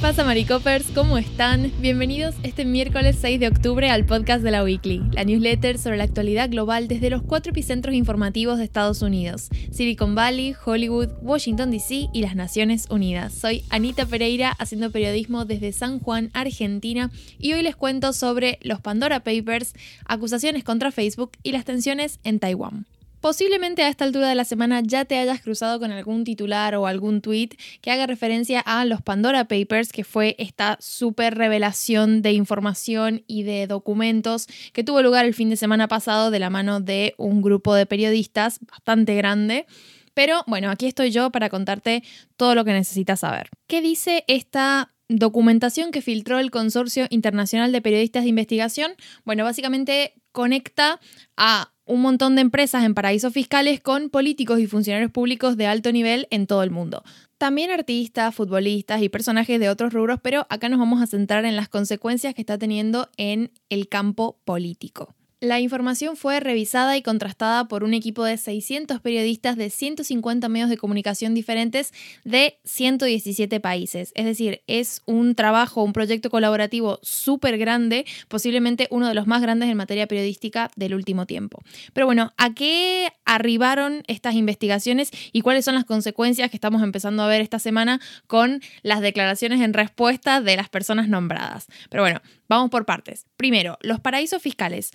pasa, Maricopers? ¿Cómo están? Bienvenidos este miércoles 6 de octubre al podcast de la Weekly, la newsletter sobre la actualidad global desde los cuatro epicentros informativos de Estados Unidos: Silicon Valley, Hollywood, Washington DC y las Naciones Unidas. Soy Anita Pereira, haciendo periodismo desde San Juan, Argentina, y hoy les cuento sobre los Pandora Papers, acusaciones contra Facebook y las tensiones en Taiwán. Posiblemente a esta altura de la semana ya te hayas cruzado con algún titular o algún tweet que haga referencia a los Pandora Papers, que fue esta super revelación de información y de documentos que tuvo lugar el fin de semana pasado de la mano de un grupo de periodistas bastante grande. Pero bueno, aquí estoy yo para contarte todo lo que necesitas saber. ¿Qué dice esta documentación que filtró el Consorcio Internacional de Periodistas de Investigación? Bueno, básicamente conecta a un montón de empresas en paraísos fiscales con políticos y funcionarios públicos de alto nivel en todo el mundo. También artistas, futbolistas y personajes de otros rubros, pero acá nos vamos a centrar en las consecuencias que está teniendo en el campo político. La información fue revisada y contrastada por un equipo de 600 periodistas de 150 medios de comunicación diferentes de 117 países. Es decir, es un trabajo, un proyecto colaborativo súper grande, posiblemente uno de los más grandes en materia periodística del último tiempo. Pero bueno, ¿a qué arribaron estas investigaciones y cuáles son las consecuencias que estamos empezando a ver esta semana con las declaraciones en respuesta de las personas nombradas? Pero bueno, vamos por partes. Primero, los paraísos fiscales.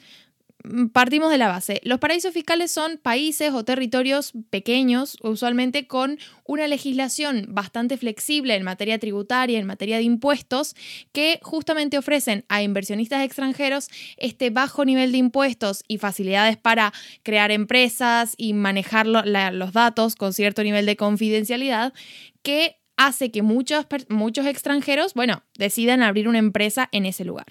Mm, partimos de la base. Los paraísos fiscales son países o territorios pequeños, usualmente con una legislación bastante flexible en materia tributaria, en materia de impuestos, que justamente ofrecen a inversionistas extranjeros este bajo nivel de impuestos y facilidades para crear empresas y manejar los datos con cierto nivel de confidencialidad, que hace que muchos, muchos extranjeros, bueno, decidan abrir una empresa en ese lugar.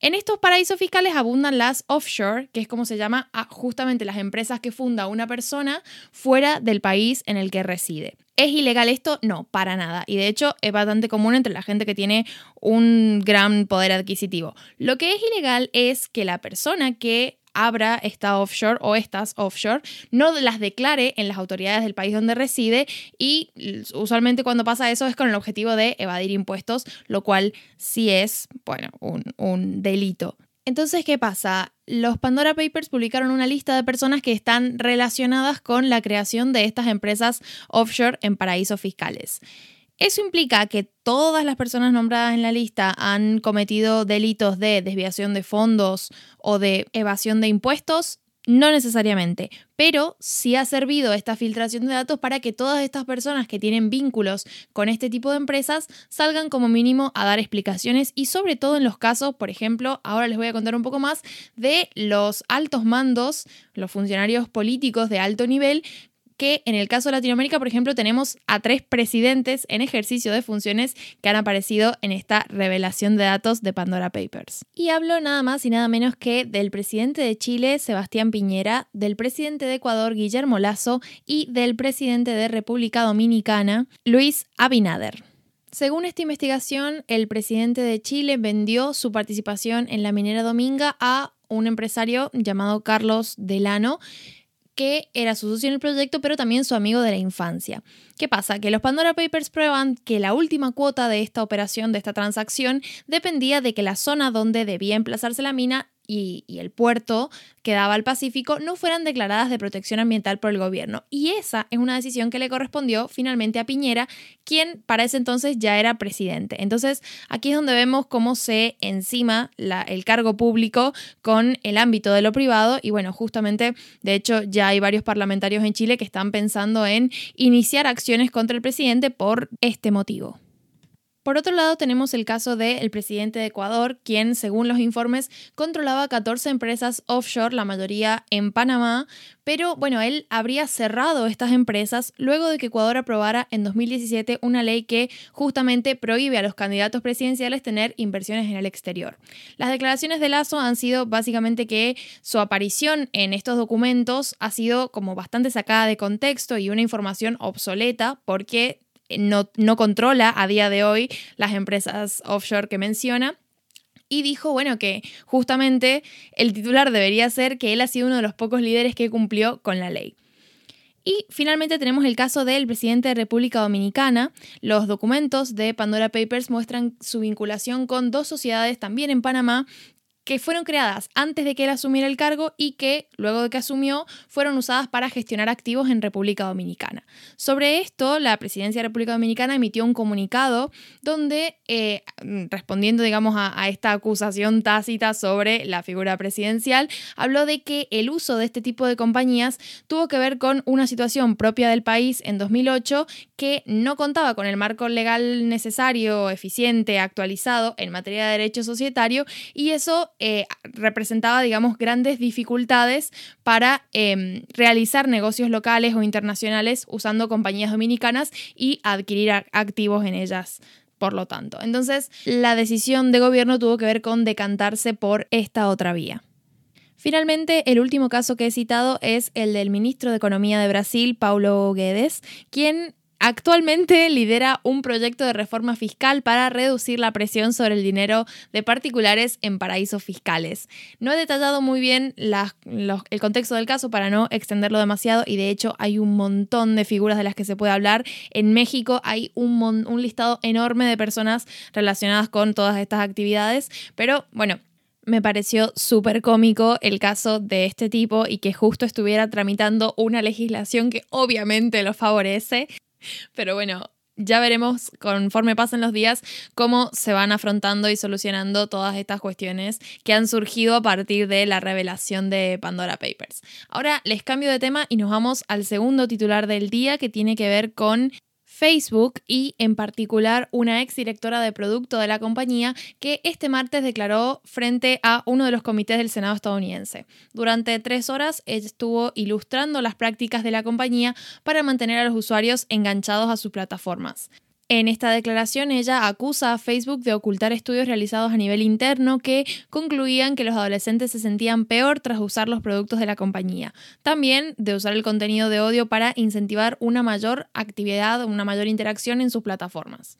En estos paraísos fiscales abundan las offshore, que es como se llama a justamente las empresas que funda una persona fuera del país en el que reside. ¿Es ilegal esto? No, para nada. Y de hecho es bastante común entre la gente que tiene un gran poder adquisitivo. Lo que es ilegal es que la persona que abra esta offshore o estas offshore, no las declare en las autoridades del país donde reside y usualmente cuando pasa eso es con el objetivo de evadir impuestos, lo cual sí es, bueno, un, un delito. Entonces, ¿qué pasa? Los Pandora Papers publicaron una lista de personas que están relacionadas con la creación de estas empresas offshore en paraísos fiscales. Eso implica que todas las personas nombradas en la lista han cometido delitos de desviación de fondos o de evasión de impuestos. No necesariamente, pero sí ha servido esta filtración de datos para que todas estas personas que tienen vínculos con este tipo de empresas salgan como mínimo a dar explicaciones y sobre todo en los casos, por ejemplo, ahora les voy a contar un poco más de los altos mandos, los funcionarios políticos de alto nivel que en el caso de Latinoamérica, por ejemplo, tenemos a tres presidentes en ejercicio de funciones que han aparecido en esta revelación de datos de Pandora Papers. Y hablo nada más y nada menos que del presidente de Chile, Sebastián Piñera, del presidente de Ecuador, Guillermo Lazo, y del presidente de República Dominicana, Luis Abinader. Según esta investigación, el presidente de Chile vendió su participación en la minera Dominga a un empresario llamado Carlos Delano, que era su socio en el proyecto, pero también su amigo de la infancia. ¿Qué pasa? Que los Pandora Papers prueban que la última cuota de esta operación, de esta transacción, dependía de que la zona donde debía emplazarse la mina y, el puerto que daba al Pacífico no fueran declaradas de protección ambiental por el gobierno. Y esa es una decisión que le correspondió finalmente a Piñera, quien para ese entonces ya era presidente. Entonces aquí es donde vemos cómo se encima el cargo público con el ámbito de lo privado y bueno, justamente de hecho ya hay varios parlamentarios en Chile que están pensando en iniciar acciones contra el presidente por este motivo. Por otro lado, tenemos el caso del presidente de Ecuador, quien, según los informes, controlaba 14 empresas offshore, la mayoría en Panamá, pero bueno, él habría cerrado estas empresas luego de que Ecuador aprobara en 2017 una ley que justamente prohíbe a los candidatos presidenciales tener inversiones en el exterior. Las declaraciones de Lazo han sido básicamente que su aparición en estos documentos ha sido como bastante sacada de contexto y una información obsoleta porque no, no controla a día de hoy las empresas offshore que menciona y dijo, bueno, que justamente el titular debería ser que él ha sido uno de los pocos líderes que cumplió con la ley. Y finalmente tenemos el caso del presidente de República Dominicana. Los documentos de Pandora Papers muestran su vinculación con dos sociedades también en Panamá que fueron creadas antes de que él asumiera el cargo y que, luego de que asumió, fueron usadas para gestionar activos en República Dominicana. Sobre esto, la presidencia de República Dominicana emitió un comunicado donde, eh, respondiendo, digamos, a, a esta acusación tácita sobre la figura presidencial, habló de que el uso de este tipo de compañías tuvo que ver con una situación propia del país en 2008 que no contaba con el marco legal necesario, eficiente, actualizado en materia de derecho societario y eso eh, representaba, digamos, grandes dificultades para em, realizar negocios locales o internacionales usando compañías dominicanas y adquirir activos en ellas por lo tanto. Entonces, la decisión de gobierno tuvo que ver con decantarse por esta otra vía. Finalmente, el último caso que he citado es el del ministro de Economía de Brasil, Paulo Guedes, quien Actualmente lidera un proyecto de reforma fiscal para reducir la presión sobre el dinero de particulares en paraísos fiscales. No he detallado muy bien el contexto del caso para no extenderlo demasiado y de hecho hay un montón de figuras de las que se puede hablar. En México hay un, un listado enorme de personas relacionadas con todas estas actividades, pero bueno, me pareció súper cómico el caso de este tipo y que justo estuviera tramitando una legislación que obviamente lo favorece. Pero bueno, ya veremos conforme pasen los días cómo se van afrontando y solucionando todas estas cuestiones que han surgido a partir de la revelación de Pandora Papers. Ahora les cambio de tema y nos vamos al segundo titular del día que tiene que ver con Facebook y en particular una ex directora de producto de la compañía que este martes declaró frente a uno de los comités del Senado estadounidense. Durante tres horas estuvo ilustrando las prácticas de la compañía para mantener a los usuarios enganchados a sus plataformas. En esta declaración ella acusa a Facebook de ocultar estudios realizados a nivel interno que concluían que los adolescentes se sentían peor tras usar los productos de la compañía. También de usar el contenido de odio para incentivar una mayor actividad, una mayor interacción en sus plataformas.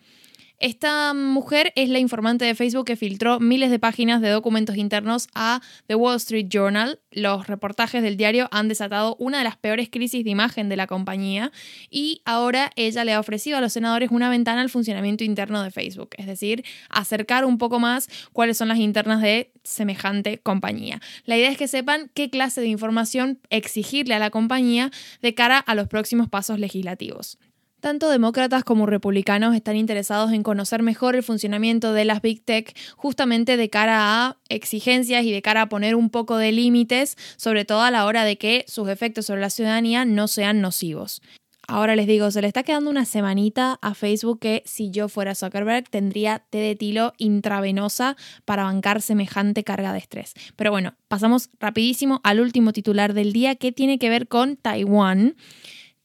Esta mujer es la informante de Facebook que filtró miles de páginas de documentos internos a The Wall Street Journal. Los reportajes del diario han desatado una de las peores crisis de imagen de la compañía y ahora ella le ha ofrecido a los senadores una ventana al funcionamiento interno de Facebook, es decir, acercar un poco más cuáles son las internas de semejante compañía. La idea es que sepan qué clase de información exigirle a la compañía de cara a los próximos pasos legislativos. Tanto demócratas como republicanos están interesados en conocer mejor el funcionamiento de las Big Tech justamente de cara a exigencias y de cara a poner un poco de límites, sobre todo a la hora de que sus efectos sobre la ciudadanía no sean nocivos. Ahora les digo, se le está quedando una semanita a Facebook que si yo fuera Zuckerberg tendría té de tilo intravenosa para bancar semejante carga de estrés. Pero bueno, pasamos rapidísimo al último titular del día que tiene que ver con Taiwán.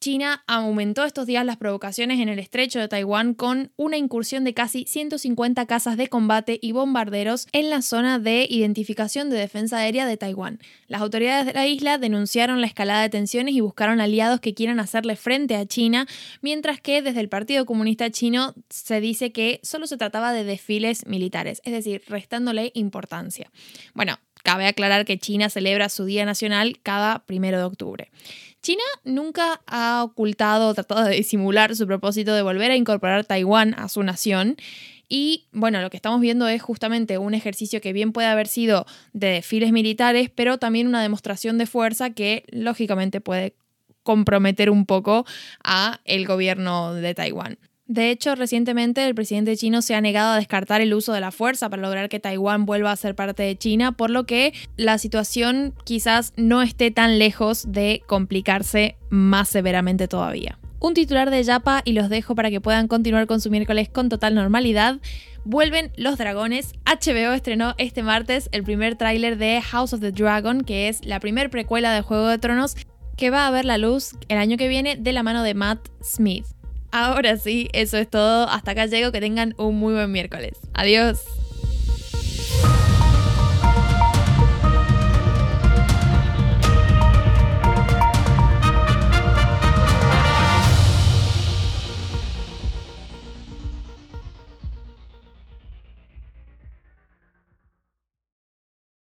China aumentó estos días las provocaciones en el estrecho de Taiwán con una incursión de casi 150 casas de combate y bombarderos en la zona de identificación de defensa aérea de Taiwán. Las autoridades de la isla denunciaron la escalada de tensiones y buscaron aliados que quieran hacerle frente a China, mientras que desde el Partido Comunista Chino se dice que solo se trataba de desfiles militares, es decir, restándole importancia. Bueno, cabe aclarar que China celebra su Día Nacional cada primero de octubre. China nunca ha ocultado o tratado de disimular su propósito de volver a incorporar Taiwán a su nación. Y bueno, lo que estamos viendo es justamente un ejercicio que bien puede haber sido de desfiles militares, pero también una demostración de fuerza que lógicamente puede comprometer un poco a el gobierno de Taiwán. De hecho, recientemente el presidente chino se ha negado a descartar el uso de la fuerza para lograr que Taiwán vuelva a ser parte de China, por lo que la situación quizás no esté tan lejos de complicarse más severamente todavía. Un titular de Yapa y los dejo para que puedan continuar con su miércoles con total normalidad. Vuelven Los Dragones. HBO estrenó este martes el primer tráiler de House of the Dragon, que es la primer precuela de Juego de Tronos, que va a ver la luz el año que viene de la mano de Matt Smith. Ahora sí, eso es todo. Hasta acá llego. Que tengan un muy buen miércoles. Adiós.